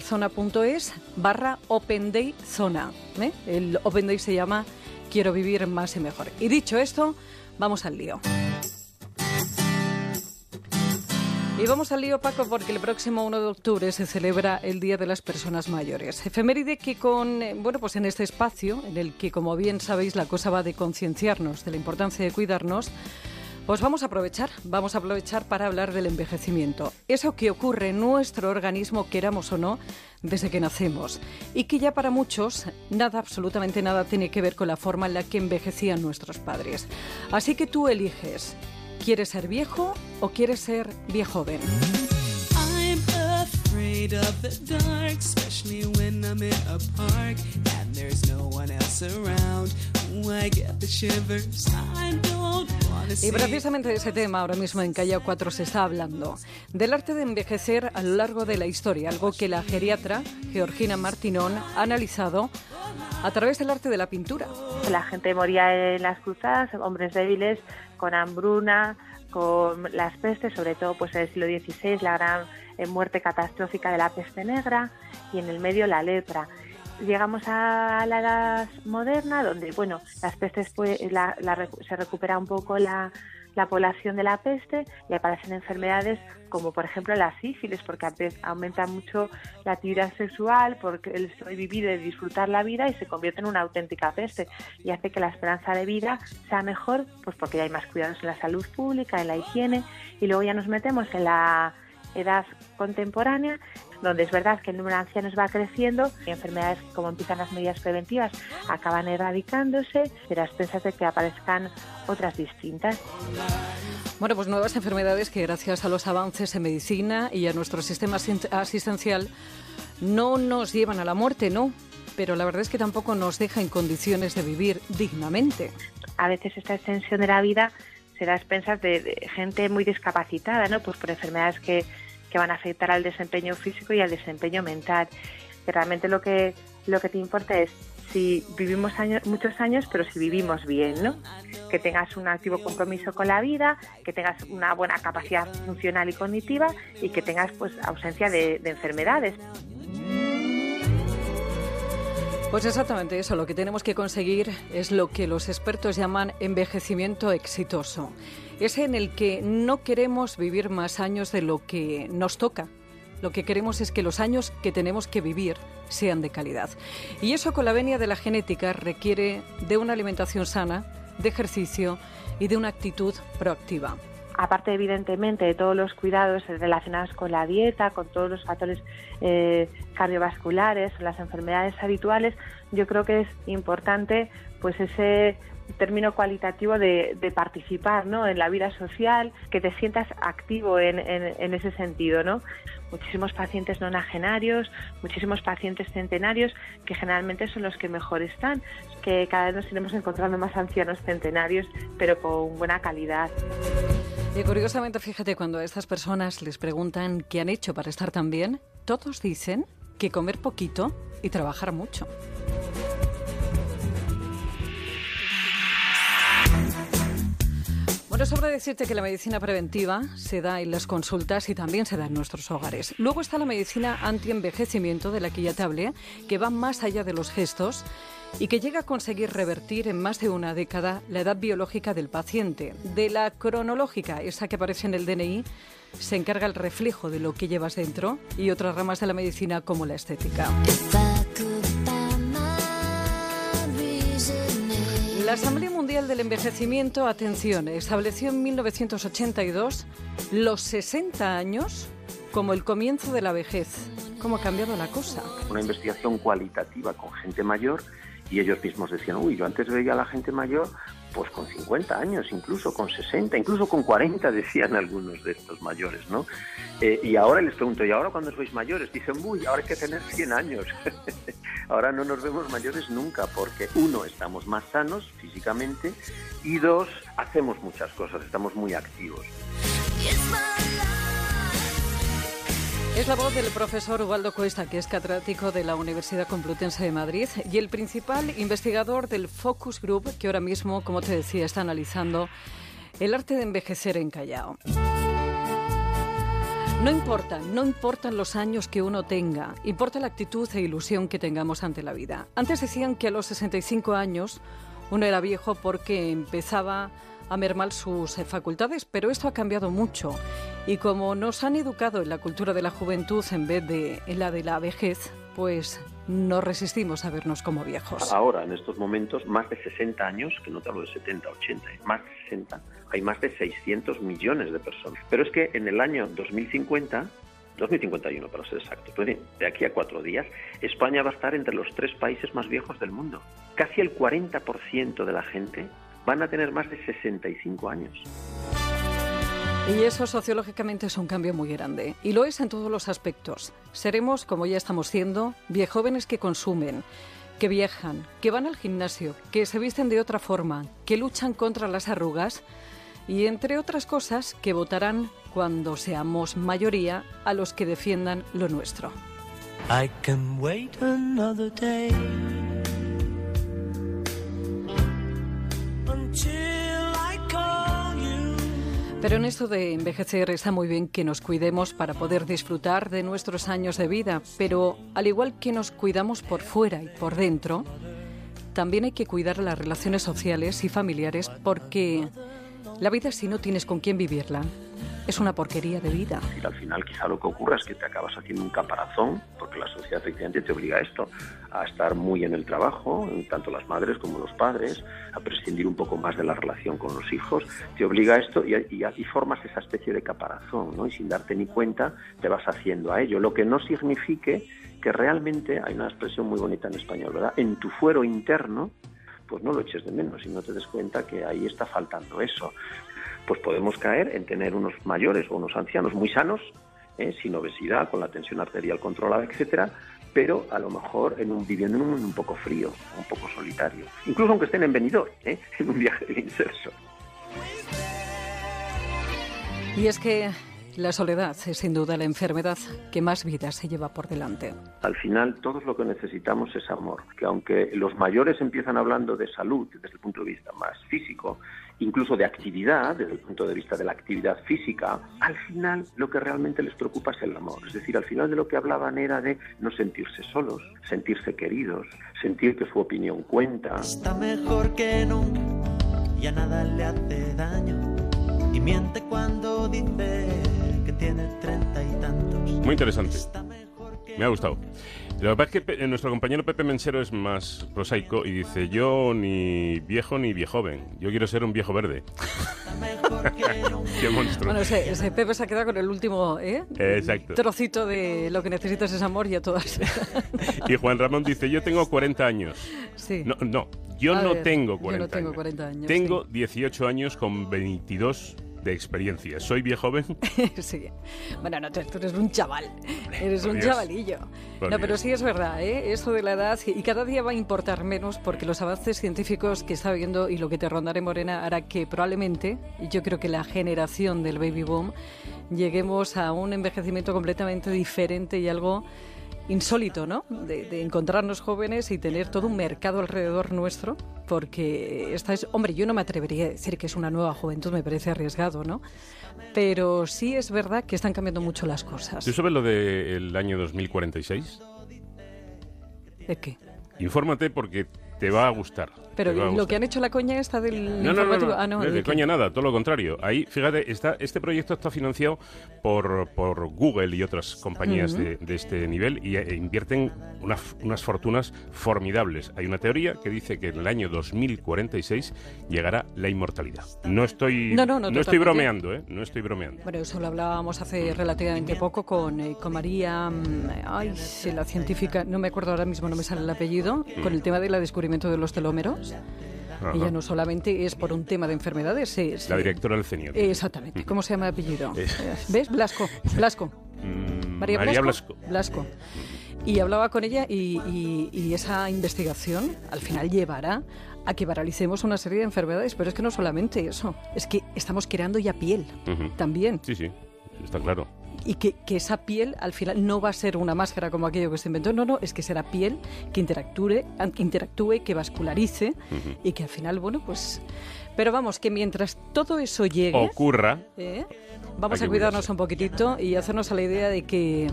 Zona.es barra Open Day Zona. ¿eh? El Open Day se llama Quiero vivir más y mejor. Y dicho esto, vamos al lío. Y vamos al lío, Paco, porque el próximo 1 de octubre se celebra el Día de las Personas Mayores. Efeméride que con, eh, bueno, pues en este espacio, en el que, como bien sabéis, la cosa va de concienciarnos de la importancia de cuidarnos, pues vamos a aprovechar, vamos a aprovechar para hablar del envejecimiento. Eso que ocurre en nuestro organismo, queramos o no, desde que nacemos. Y que ya para muchos nada, absolutamente nada, tiene que ver con la forma en la que envejecían nuestros padres. Así que tú eliges, ¿quieres ser viejo o quieres ser viejo joven? Y precisamente de ese tema ahora mismo en Calla 4 se está hablando, del arte de envejecer a lo largo de la historia, algo que la geriatra Georgina Martinón ha analizado a través del arte de la pintura. La gente moría en las cruzadas, hombres débiles, con hambruna, con las pestes, sobre todo pues en el siglo XVI, la gran eh, muerte catastrófica de la peste negra y en el medio la lepra llegamos a la edad moderna, donde bueno, las pestes pues, se recupera un poco la, población de la peste y aparecen enfermedades como por ejemplo la sífilis, porque aumenta mucho la actividad sexual, porque el sobrevivir y disfrutar la vida y se convierte en una auténtica peste y hace que la esperanza de vida sea mejor, pues porque ya hay más cuidados en la salud pública, en la higiene y luego ya nos metemos en la edad contemporánea, donde es verdad que el número de ancianos va creciendo y enfermedades como empiezan las medidas preventivas acaban erradicándose, pero a expensas de que aparezcan otras distintas. Bueno, pues nuevas enfermedades que gracias a los avances en medicina y a nuestro sistema asistencial no nos llevan a la muerte, no, pero la verdad es que tampoco nos deja en condiciones de vivir dignamente. A veces esta extensión de la vida se da a expensas de gente muy discapacitada, ¿no? Pues por enfermedades que que van a afectar al desempeño físico y al desempeño mental. Que realmente lo que, lo que te importa es si vivimos años, muchos años, pero si vivimos bien, ¿no? Que tengas un activo compromiso con la vida, que tengas una buena capacidad funcional y cognitiva y que tengas pues ausencia de enfermedades. Pues exactamente eso, lo que tenemos que conseguir es lo que los expertos llaman envejecimiento exitoso. Ese en el que no queremos vivir más años de lo que nos toca. Lo que queremos es que los años que tenemos que vivir sean de calidad. Y eso con la venia de la genética requiere de una alimentación sana, de ejercicio y de una actitud proactiva aparte evidentemente de todos los cuidados relacionados con la dieta, con todos los factores eh, cardiovasculares, las enfermedades habituales, yo creo que es importante pues ese término cualitativo de, participar ¿no? en la vida social, que te sientas activo en, en, ese sentido. ¿no? Muchísimos pacientes nonagenarios, muchísimos pacientes centenarios, que generalmente son los que mejor están, que cada vez nos iremos encontrando más ancianos centenarios, pero con buena calidad. Y curiosamente, fíjate, cuando a estas personas les preguntan qué han hecho para estar tan bien, todos dicen que comer poquito y trabajar mucho. Bueno, sobra decirte que la medicina preventiva se da en las consultas y también se da en nuestros hogares. Luego está la medicina anti-envejecimiento, de la que ya te hablé, que va más allá de los gestos y que llega a conseguir revertir en más de una década la edad biológica del paciente. De la cronológica, esa que aparece en el DNI, se encarga el reflejo de lo que llevas dentro y otras ramas de la medicina como la estética. La Asamblea Mundial del Envejecimiento, atención, estableció en 1982 los 60 años como el comienzo de la vejez. ¿Cómo ha cambiado la cosa? Una investigación cualitativa con gente mayor y ellos mismos decían, uy, yo antes veía a la gente mayor pues con 50 años, incluso con 60, incluso con 40, decían algunos de estos mayores, ¿no? Eh, y ahora les pregunto, ¿y ahora cuando sois mayores? Dicen, uy, ahora hay que tener 100 años. ahora no nos vemos mayores nunca, porque uno, estamos más sanos físicamente, y dos, hacemos muchas cosas, estamos muy activos. Es la voz del profesor Ubaldo Cuesta, que es catedrático de la Universidad Complutense de Madrid y el principal investigador del Focus Group, que ahora mismo, como te decía, está analizando el arte de envejecer en Callao. No importa, no importan los años que uno tenga, importa la actitud e ilusión que tengamos ante la vida. Antes decían que a los 65 años uno era viejo porque empezaba a mermar sus eh, facultades, pero esto ha cambiado mucho. Y como nos han educado en la cultura de la juventud en vez de en la de la vejez, pues no resistimos a vernos como viejos. Ahora, en estos momentos, más de 60 años, que no te hablo de 70, 80, más de 60, hay más de 600 millones de personas. Pero es que en el año 2050 2051 para ser exacto, de aquí a cuatro días, España va a estar entre los tres países más viejos del mundo. Casi el 40% de la gente van a tener más de 65 años. Y eso sociológicamente es un cambio muy grande. Y lo es en todos los aspectos. Seremos, como ya estamos siendo, viejóvenes que consumen, que viajan, que van al gimnasio, que se visten de otra forma, que luchan contra las arrugas y, entre otras cosas, que votarán cuando seamos mayoría a los que defiendan lo nuestro. I can wait another day. Pero en esto de envejecer está muy bien que nos cuidemos para poder disfrutar de nuestros años de vida, pero al igual que nos cuidamos por fuera y por dentro, también hay que cuidar las relaciones sociales y familiares porque la vida si no tienes con quién vivirla es una porquería de vida. Al final quizá lo que ocurra es que te acabas haciendo un caparazón, porque la sociedad efectivamente te obliga a esto, a estar muy en el trabajo, tanto las madres como los padres, a prescindir un poco más de la relación con los hijos, te obliga a esto y, y, formas esa especie de caparazón, ¿no? Y sin darte ni cuenta te vas haciendo a ello, lo que no signifique que realmente, hay una expresión muy bonita en español, ¿verdad? En tu fuero interno, pues no lo eches de menos y no te des cuenta que ahí está faltando eso pues podemos caer en tener unos mayores o unos ancianos muy sanos, ¿eh? sin obesidad, con la tensión arterial controlada, etcétera, pero a lo mejor en un, viviendo en un mundo un poco frío, un poco solitario, incluso aunque estén en ¿eh? en un viaje de inserso. Y es que la soledad es sin duda la enfermedad que más vidas se lleva por delante. Al final, todos lo que necesitamos es amor. Que aunque los mayores empiezan hablando de salud desde el punto de vista más físico, incluso de actividad, desde el punto de vista de la actividad física, al final lo que realmente les preocupa es el amor. Es decir, al final de lo que hablaban era de no sentirse solos, sentirse queridos, sentir que su opinión cuenta. Está mejor que nunca, ya nada le hace daño y miente cuando dice que tiene treinta y tantos. Muy interesante. Me ha gustado. Lo que pasa es que nuestro compañero Pepe Mensero es más prosaico y dice, yo ni viejo ni viejoven, yo quiero ser un viejo verde. Qué monstruo. Bueno, ese, Pepe se ha quedado con el último ¿eh? trocito de lo que necesitas es amor y a todas. y Juan Ramón dice, yo tengo 40 años. Sí. No, no yo no tengo 40 yo no tengo 40 años. Tengo 18 años con 22 de experiencia. ¿Soy joven? sí. Bueno, no, tú eres un chaval. Eres un chavalillo. no, pero sí es verdad, ¿eh? Esto de la edad, y cada día va a importar menos porque los avances científicos que está viendo y lo que te rondaré, Morena, hará que probablemente, yo creo que la generación del baby boom, lleguemos a un envejecimiento completamente diferente y algo insólito, ¿no? De, encontrarnos jóvenes y tener todo un mercado alrededor nuestro, porque esta es, hombre, yo no me atrevería a decir que es una nueva juventud, me parece arriesgado, ¿no? Pero sí es verdad que están cambiando mucho las cosas. ¿Tú sabes lo del año 2046? ¿De qué? Infórmate porque te va a gustar. Pero lo que han hecho la coña esta del no, no, no, ah, no, de, coña nada, todo lo contrario. Ahí, fíjate, está, este proyecto está financiado por, por Google y otras compañías de, este nivel y e invierten unas fortunas formidables. Hay una teoría que dice que en el año 2046 llegará la inmortalidad. No estoy, no, estoy bromeando, ¿eh? No estoy bromeando. Bueno, eso lo hablábamos hace relativamente poco con, eh, con María, mm, ay, la científica, no me acuerdo ahora mismo, no me sale el apellido, con el tema del descubrimiento de los telómeros. Ella no solamente es por un tema de enfermedades, es... La directora del CENIO. Exactamente. ¿Cómo se llama el apellido? ¿Ves? Blasco. Blasco. Mm, María, Blasco. Blasco. Y hablaba con ella y, esa investigación al final llevará a que paralicemos una serie de enfermedades, pero es que no solamente eso, es que estamos creando ya piel también. Sí, sí, está claro. Y que, esa piel al final no va a ser una máscara como aquello que se inventó, no, no, es que será piel que interactúe, interactúe que vascularice y que al final, bueno, pues... Pero vamos, que mientras todo eso llegue... Ocurra. ¿eh? vamos a cuidarnos un poquitito y hacernos a la idea de que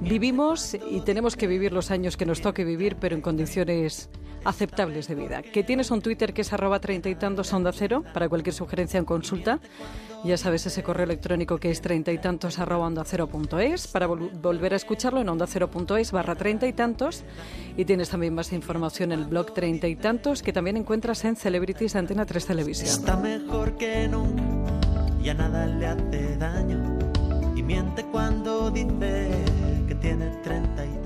vivimos y tenemos que vivir los años que nos toque vivir, pero en condiciones aceptables de vida. Que tienes un Twitter que es arroba treinta y tantos onda cero para cualquier sugerencia en consulta. Ya sabes ese correo electrónico que es treinta y tantos arroba onda cero punto es para volver a escucharlo en onda cero punto es barra treinta y tantos. Y tienes también más información en el blog treinta y tantos que también encuentras en Celebrities Antena 3 Televisión. Está mejor que nunca, ya nada le hace daño y miente cuando dice que tiene treinta y.